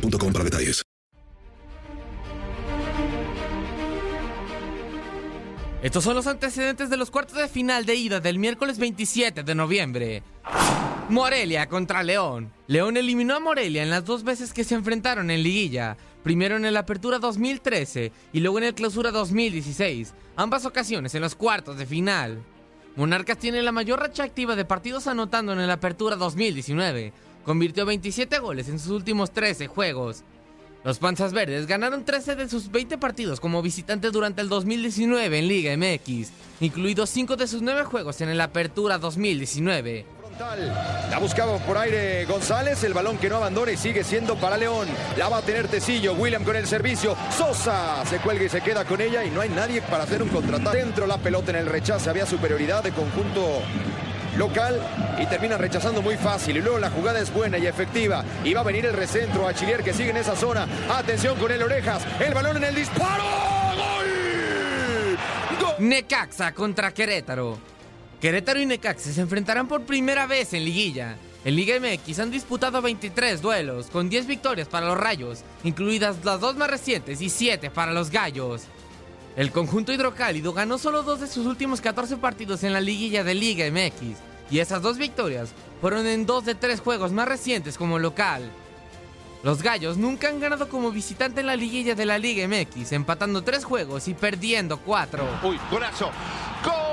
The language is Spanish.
para detalles. Estos son los antecedentes de los cuartos de final de ida del miércoles 27 de noviembre. Morelia contra León. León eliminó a Morelia en las dos veces que se enfrentaron en liguilla, primero en el Apertura 2013 y luego en el Clausura 2016, ambas ocasiones en los cuartos de final. Monarcas tiene la mayor racha activa de partidos anotando en el Apertura 2019, convirtió 27 goles en sus últimos 13 juegos. Los Panzas Verdes ganaron 13 de sus 20 partidos como visitantes durante el 2019 en Liga MX, incluidos 5 de sus 9 juegos en el Apertura 2019. La buscaba por aire González, el balón que no abandona y sigue siendo para León. La va a tener Tecillo, William con el servicio. Sosa se cuelga y se queda con ella y no hay nadie para hacer un contraataque. Dentro la pelota en el rechace, había superioridad de conjunto local y termina rechazando muy fácil. Y luego la jugada es buena y efectiva. Y va a venir el recentro a Chilier que sigue en esa zona. Atención con el Orejas. El balón en el disparo. ¡Gol! Necaxa contra Querétaro. Querétaro y Necaxa se enfrentarán por primera vez en liguilla. En Liga MX han disputado 23 duelos, con 10 victorias para los Rayos, incluidas las dos más recientes y 7 para los Gallos. El conjunto hidrocálido ganó solo dos de sus últimos 14 partidos en la liguilla de Liga MX, y esas dos victorias fueron en dos de tres juegos más recientes como local. Los Gallos nunca han ganado como visitante en la liguilla de la Liga MX, empatando tres juegos y perdiendo cuatro. Uy, golazo. ¡Gol!